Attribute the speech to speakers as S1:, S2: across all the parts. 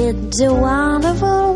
S1: It's a wonderful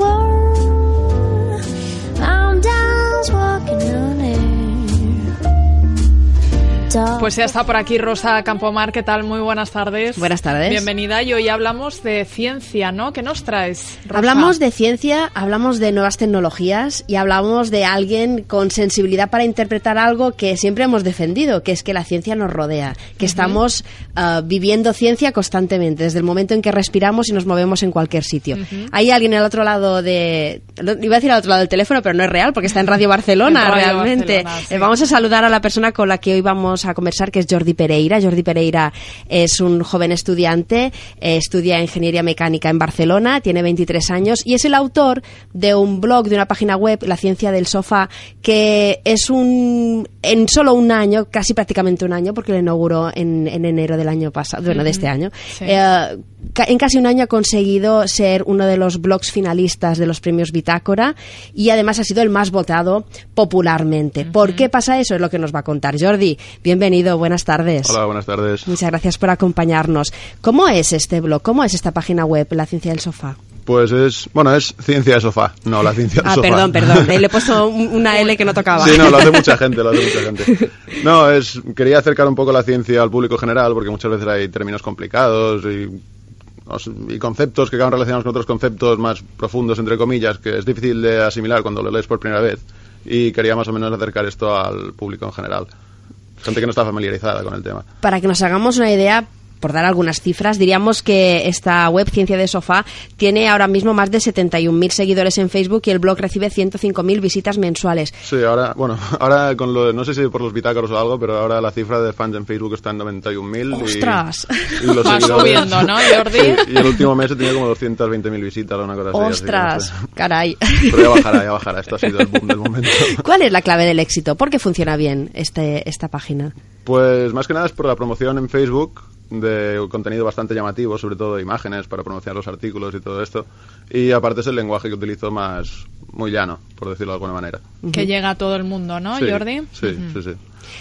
S2: Pues ya está por aquí Rosa Campomar, ¿qué tal? Muy buenas tardes.
S3: Buenas tardes.
S2: Bienvenida y hoy hablamos de ciencia, ¿no? ¿Qué nos traes? Rosa?
S3: Hablamos de ciencia, hablamos de nuevas tecnologías y hablamos de alguien con sensibilidad para interpretar algo que siempre hemos defendido, que es que la ciencia nos rodea, que estamos ah, viviendo ciencia constantemente, desde el momento en que respiramos y nos movemos en cualquier sitio. Hay alguien al otro lado de... Iba a decir al otro lado del teléfono, pero no es real porque está en Radio Barcelona
S2: En Radio
S3: realmente.
S2: Barcelona, sí.
S3: Eh, vamos a saludar a la persona con la que hoy vamos a conversar, que es Jordi Pereira. Jordi Pereira es un joven estudiante, eh, estudia ingeniería mecánica en Barcelona, tiene 23 años y es el autor de un blog, de una página web, La Ciencia del Sofá, que es un, en solo un año, casi prácticamente un año, porque lo inauguró en, en enero del año pasado, bueno, de este año.
S2: Sí.
S3: Eh, en casi un año ha conseguido ser uno de los blogs finalistas de los premios Bitácora y además ha sido el más votado popularmente. ¿Por qué pasa eso? Es lo que nos va a contar Jordi. Bienvenido, buenas tardes.
S4: Hola, buenas tardes.
S3: Muchas gracias por acompañarnos. ¿Cómo es este blog? ¿Cómo es esta página web, La Ciencia del Sofá?
S4: Pues es, bueno, es ciencia de sofá, no la ciencia del
S3: Ah,
S4: sofá.
S3: perdón, perdón. Eh, Le he puesto un- una L que no tocaba.
S4: Sí, no, lo hace mucha gente, lo hace mucha gente. No, es, quería acercar un poco la ciencia al público general, porque muchas veces hay términos complicados y, y conceptos que acaban relacionados con otros conceptos más profundos, entre comillas, que es difícil de asimilar cuando lo lees por primera vez. Y quería más o menos acercar esto al público en general. Gente que no está familiarizada con el tema.
S3: Para que nos hagamos una idea, por dar algunas cifras, diríamos que esta web Ciencia de Sofá tiene ahora mismo más de 71.000 seguidores en Facebook y el blog recibe 105.000 visitas mensuales.
S4: Sí, ahora, bueno, ahora con lo, no sé si por los bitácoros o algo, pero ahora la cifra de fans en Facebook está en 91.000. y-
S3: ¡Ostras!
S4: Y, los
S2: Va subiendo, ¿no, Jordi?
S4: Sí, y el último mes he tenido como 220.000 visitas o una cosa así. así que no
S3: ¡Ostras!
S4: sé.
S3: Caray.
S4: Pero ya bajará, ya bajará. Esto ha sido el boom del momento.
S3: ¿Cuál es la clave del éxito? ¿Por qué funciona bien este, esta página?
S4: Pues más que nada es por la promoción en Facebook de contenido bastante llamativo, sobre todo de imágenes para promocionar los artículos y todo esto. Y aparte es el lenguaje que utilizo más muy llano, por decirlo de alguna manera.
S2: Que llega a todo el mundo, ¿no,
S4: Sí,
S2: Jordi?
S4: Sí, sí, sí.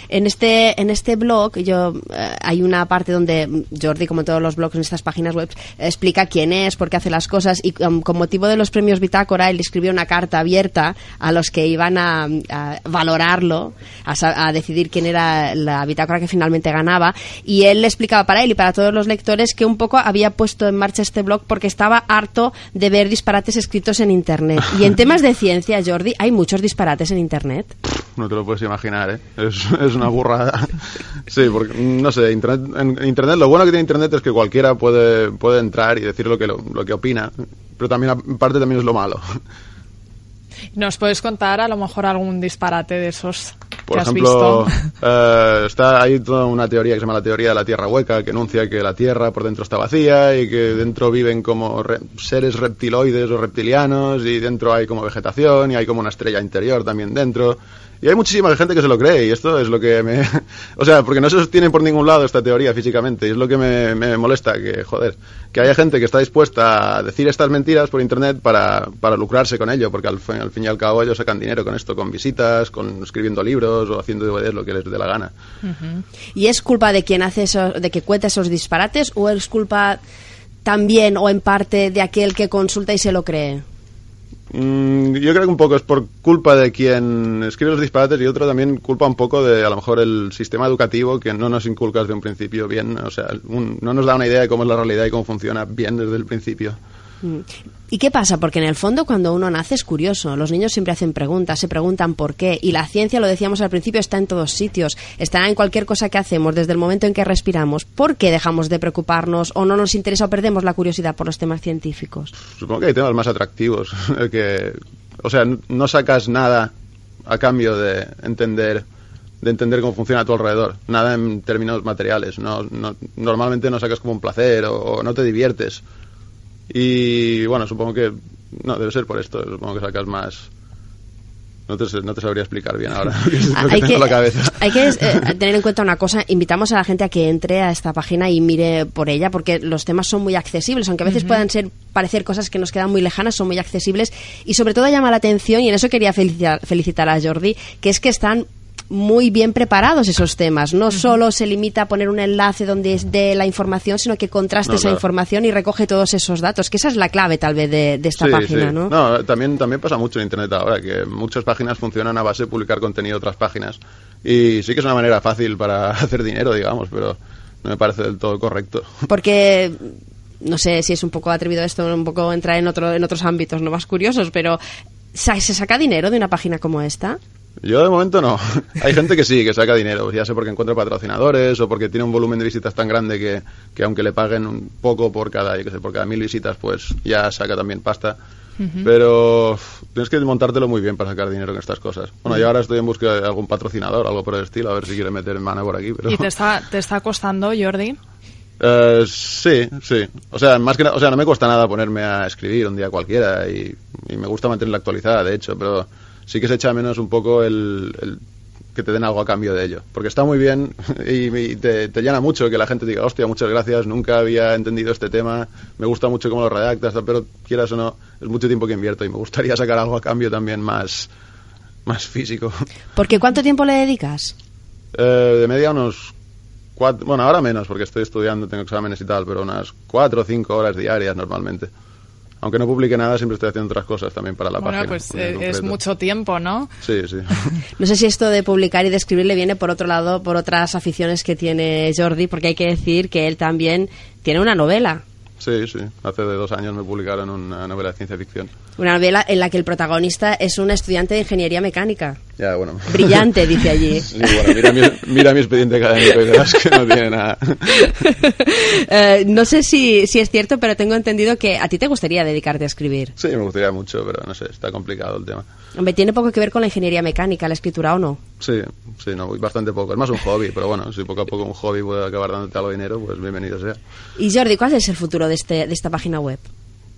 S3: En este, en este blog, yo eh, hay una parte donde Jordi, como todos los blogs en estas páginas web, explica quién es, por qué hace las cosas y um, con motivo de los premios Bitácora, él escribió una carta abierta a los que iban a, a valorarlo, a, a decidir quién era la Bitácora que finalmente ganaba y él le explicaba para él y para todos los lectores que un poco había puesto en marcha este blog porque estaba harto de ver disparates escritos en Internet. Y en temas de ciencia, Jordi, hay muchos disparates en Internet.
S4: No te lo puedes imaginar, ¿eh? Es, es una burrada. Sí, porque, no sé, internet, en Internet, lo bueno que tiene Internet es que cualquiera puede, puede entrar y decir lo que, lo, lo que opina, pero también, en parte, también es lo malo.
S2: ¿Nos puedes contar a lo mejor algún disparate de esos
S4: Por
S2: que has
S4: ejemplo,
S2: visto?
S4: eh, está ahí toda una teoría que se llama la teoría de la Tierra hueca, que enuncia que la Tierra por dentro está vacía y que dentro viven como re- seres reptiloides o reptilianos y dentro hay como vegetación y hay como una estrella interior también dentro. Y hay muchísima gente que se lo cree y esto es lo que me... o sea, porque no se sostiene por ningún lado esta teoría físicamente y es lo que me, molesta, que joder, que haya gente que está dispuesta a decir estas mentiras por internet para, para lucrarse con ello, porque al fin, al fin y al cabo ellos sacan dinero con esto, con visitas, con escribiendo libros o haciendo DVDs, lo que les dé la gana.
S3: ¿Y es culpa de quien hace eso, de que cuenta esos disparates o es culpa también o en parte de aquel que consulta y se lo cree?
S4: Mm, yo creo que un poco es por culpa de quien escribe los disparates y otro también culpa un poco de a lo mejor el sistema educativo que no nos inculca desde un principio bien, o sea, un- no nos da una idea de cómo es la realidad y cómo funciona bien desde el principio.
S3: ¿Y qué pasa? Porque en el fondo cuando uno nace es curioso. Los niños siempre hacen preguntas, se preguntan por qué. Y la ciencia, lo decíamos al principio, está en todos sitios. Está en cualquier cosa que hacemos, desde el momento en que respiramos. ¿Por qué dejamos de preocuparnos o no nos interesa o perdemos la curiosidad por los temas científicos?
S4: Supongo que hay temas más atractivos, que, o sea, no sacas nada a cambio de entender de entender cómo funciona a tu alrededor, nada en términos materiales, no, no- normalmente no sacas como un placer o no te diviertes. Y bueno, supongo que no debe ser por esto, supongo que sacas más no te, no te sabría explicar bien ahora,
S3: hay
S4: tengo
S3: que,
S4: la cabeza.
S3: hay que, eh, tener en cuenta una cosa. Invitamos a la gente a que entre a esta página y mire por ella, porque los temas son muy accesibles, aunque a veces puedan ser parecer cosas que nos quedan muy lejanas, son muy accesibles y sobre todo llama la atención y en eso quería felicitar, felicitar a Jordi, que es que están muy bien preparados esos temas. No solo se limita a poner un enlace donde es de la información, sino que contraste
S4: No,
S3: esa
S4: claro.
S3: información y recoge todos esos datos, que esa es la clave tal vez de, de esta
S4: Sí,
S3: página,
S4: sí.
S3: ¿no?
S4: también, también pasa mucho en Internet ahora, que muchas páginas funcionan a base de publicar contenido de otras páginas. Y sí que es una manera fácil para hacer dinero, digamos, pero no me parece del todo correcto.
S3: Porque no sé si es un poco atrevido esto, un poco entrar en otro en otros ámbitos no más curiosos, pero ¿sa- ¿se saca dinero de una página como esta?
S4: Yo de momento no. Hay gente que sí, que saca dinero, ya sea porque encuentra patrocinadores o porque tiene un volumen de visitas tan grande que, que aunque le paguen un poco por cada, yo qué sé, por cada mil visitas, pues ya saca también pasta. Pero tienes que montártelo muy bien para sacar dinero en estas cosas. Bueno, yo ahora estoy en busca de algún patrocinador, algo por el estilo, a ver si quiere meter mano por aquí. Pero...
S2: ¿Y te está, te está costando, Jordi?
S4: Eh, sí, sí. O sea, más que o sea, no me cuesta nada ponerme a escribir un día cualquiera y, y me gusta mantenerla actualizada, de hecho, pero sí que se echa menos un poco el, el que te den algo a cambio de ello. Porque está muy bien y, y te, te llena mucho que la gente diga, hostia, muchas gracias, nunca había entendido este tema, me gusta mucho cómo lo redactas, pero quieras o no, es mucho tiempo que invierto y me gustaría sacar algo a cambio también más, más físico.
S3: Porque ¿cuánto tiempo le dedicas?
S4: Eh, de media unos cuatro, bueno, ahora menos porque estoy estudiando, tengo exámenes y tal, pero unas cuatro o cinco horas diarias normalmente. Aunque no publique nada, siempre estoy haciendo otras cosas también para la
S2: bueno,
S4: página.
S2: pues eh, es
S4: concreto.
S2: mucho tiempo, ¿no?
S4: Sí, sí.
S3: No sé si esto de publicar y de escribir le viene por otro lado por otras aficiones que tiene Jordi, porque hay que decir que él también tiene una novela.
S4: Sí, sí. Hace de dos años me publicaron una novela de ciencia ficción.
S3: Una novela en la que el protagonista es un estudiante de ingeniería mecánica.
S4: Ya, bueno.
S3: Brillante, dice allí.
S4: Sí, bueno, mira mi, mira mi expediente académico y verás que no tiene nada.
S3: Eh, no sé si, si es cierto, pero tengo entendido que a ti te gustaría dedicarte a escribir.
S4: Sí, me gustaría mucho, pero no sé, está complicado el tema.
S3: Hombre, tiene poco que ver con la ingeniería mecánica, la escritura o no.
S4: Sí, sí, no, bastante poco. Es más un hobby, pero bueno, si poco a poco un hobby puede acabar dándote algo de dinero, pues bienvenido sea.
S3: Y Jordi, ¿cuál es el futuro de, este, de esta página web?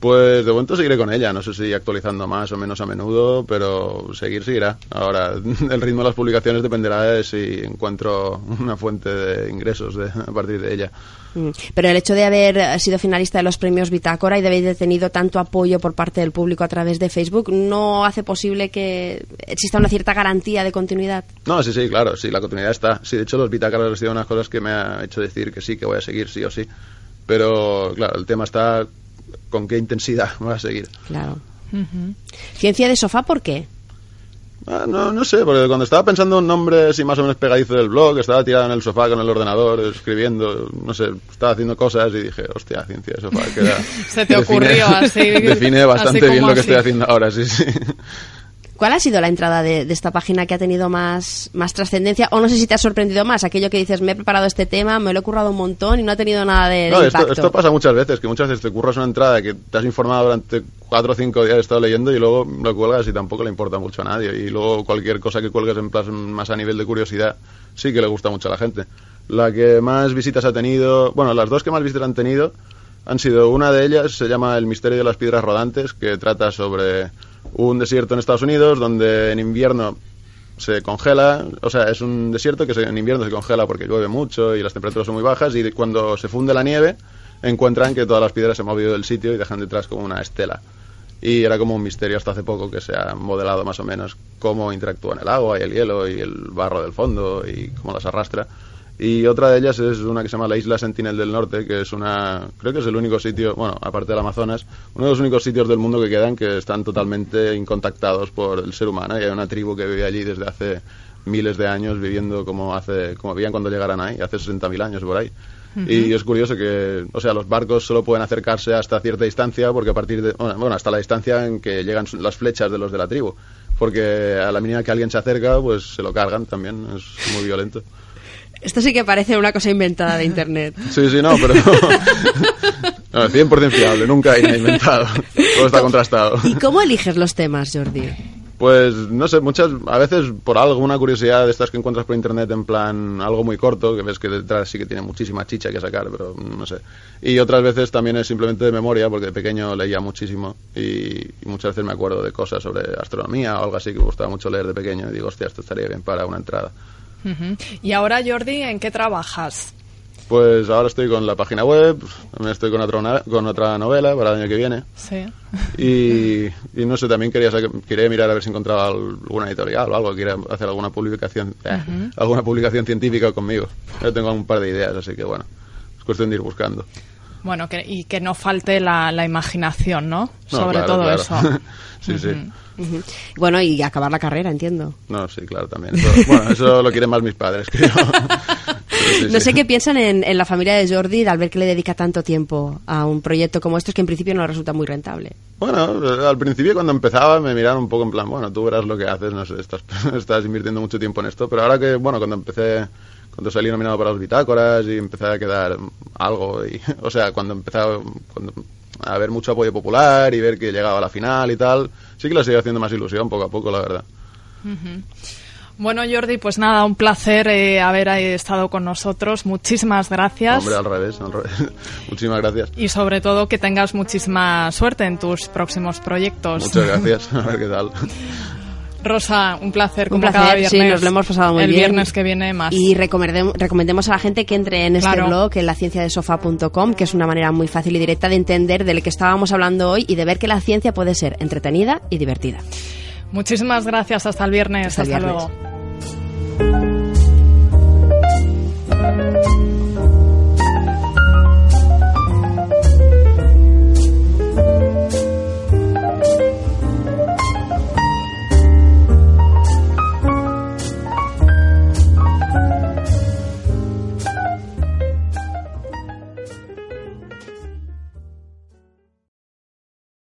S4: Pues de momento seguiré con ella, no sé si actualizando más o menos a menudo, pero seguir seguirá. Ahora, el ritmo de las publicaciones dependerá de si encuentro una fuente de ingresos de- a partir de ella.
S3: Mm, Pero el hecho de haber sido finalista de los premios Bitácora y de haber tenido tanto apoyo por parte del público a través de Facebook no hace posible que exista una cierta garantía de continuidad.
S4: No, sí, sí, claro, sí, la continuidad está. Sí, de hecho los bitácaros han sido unas cosas que me ha hecho decir que sí, que voy a seguir sí o sí. Pero, claro, el tema está con qué intensidad voy a seguir.
S3: Claro. Ciencia de sofá, ¿por qué?
S4: Ah, no, no sé, porque cuando estaba pensando un nombre así más o menos pegadizo del blog, estaba tirado en el sofá con el ordenador, escribiendo, no sé, estaba haciendo cosas y dije, hostia, ciencia de sofá, queda...
S2: Se te ocurrió así,
S4: Define bastante
S2: así
S4: bien lo que
S2: así.
S4: estoy haciendo ahora, sí, sí.
S3: ¿Cuál ha sido la entrada de, de esta página que ha tenido más, más trascendencia? O no sé si te ha sorprendido más, aquello que dices, me he preparado este tema, me lo he currado un montón y no ha tenido nada de, de
S4: No, esto,
S3: impacto.
S4: esto pasa muchas veces, que muchas veces te curras una entrada que te has informado durante cuatro o cinco días, he estado leyendo y luego lo cuelgas y tampoco le importa mucho a nadie. Y luego cualquier cosa que cuelgues en plan más a nivel de curiosidad sí que le gusta mucho a la gente. La que más visitas ha tenido, bueno, las dos que más visitas han tenido han sido una de ellas, se llama El misterio de las piedras rodantes, que trata sobre un desierto en Estados Unidos donde en invierno se congela, o sea, es un desierto que se- en invierno se congela porque llueve mucho y las temperaturas son muy bajas y cuando se funde la nieve encuentran que todas las piedras se han movido del sitio y dejan detrás como una estela. Y era como un misterio hasta hace poco que se ha modelado más o menos cómo interactúan el agua y el hielo y el barro del fondo y cómo las arrastra. Y otra de ellas es una que se llama la Isla Sentinel del Norte, que es una, creo que es el único sitio, bueno, aparte del Amazonas, uno de los únicos sitios del mundo que quedan que están totalmente incontactados por el ser humano. Y hay una tribu que vive allí desde hace miles de años viviendo como hace, como vivían cuando llegaran ahí, hace 60.000 años por ahí. Y es curioso que, o sea, los barcos solo pueden acercarse hasta cierta distancia porque a partir de, bueno, hasta la distancia en que llegan las flechas de los de la tribu. Porque a la mínima que alguien se acerca, pues se lo cargan también, es muy violento.
S3: Esto sí que parece una cosa inventada de Internet.
S4: Sí, sí, no, pero... no, 100% fiable, nunca hay nada inventado. Todo está contrastado.
S3: ¿Y cómo eliges los temas, Jordi?
S4: Pues no sé, muchas, a veces por alguna curiosidad de estas que encuentras por internet en plan algo muy corto, que ves que detrás sí que tiene muchísima chicha que sacar, pero no sé. Y otras veces también es simplemente de memoria, porque de pequeño leía muchísimo y, y muchas veces me acuerdo de cosas sobre astronomía o algo así que me gustaba mucho leer de pequeño y digo, hostia, esto estaría bien para una entrada.
S2: Y ahora, Jordi, ¿en qué trabajas?
S4: Pues ahora estoy con la página web, también estoy con otra, con otra novela para el año que viene.
S2: Sí.
S4: Y, y no sé, también quería, quería mirar a ver si encontraba alguna editorial o algo, quería hacer alguna publicación, eh, alguna publicación científica conmigo. Yo tengo un par de ideas, así que bueno, es cuestión de ir buscando.
S2: Bueno, que, y que no falte la, la imaginación, ¿no?
S4: No,
S2: Sobre
S4: claro,
S2: todo
S4: claro.
S2: eso.
S4: sí, sí.
S3: Bueno, y acabar la carrera, entiendo.
S4: No, sí, claro, también. Eso- bueno, eso lo quieren más mis padres que yo. Sí, sí,
S3: no
S4: sí.
S3: sé qué piensan en, en la familia de Jordi al ver que le dedica tanto tiempo a un proyecto como estos que en principio no resulta muy rentable.
S4: Bueno, eh, al principio cuando empezaba me miraron un poco en plan, bueno, tú verás lo que haces, no sé, estás, estás invirtiendo mucho tiempo en esto, pero ahora que, bueno, cuando empecé, cuando salí nominado para las bitácoras y empecé a quedar algo, y, o sea, cuando empecé a, cuando- a ver mucho apoyo popular y ver que llegaba a la final y tal, sí que lo sigue haciendo más ilusión poco a poco, la verdad.
S2: Bueno, Jordi, pues nada, un placer eh, haber estado con nosotros. Muchísimas gracias.
S4: Hombre, al revés, al revés. Muchísimas gracias.
S2: Y sobre todo que tengas muchísima suerte en tus próximos proyectos.
S4: Muchas gracias. A ver qué tal.
S2: Rosa, un placer,
S3: Un
S2: como
S3: placer,
S2: cada viernes.
S3: sí, nos lo hemos pasado muy
S2: El
S3: bien.
S2: viernes que viene más.
S3: Y recomendem- recomendemos a la gente que entre en este
S2: Claro.
S3: blog, en lacienciadesofa.com, que es una manera muy fácil y directa de entender de lo que estábamos hablando hoy y de ver que la ciencia puede ser entretenida y divertida.
S2: Muchísimas gracias. Hasta el viernes.
S3: Hasta el viernes.
S2: luego.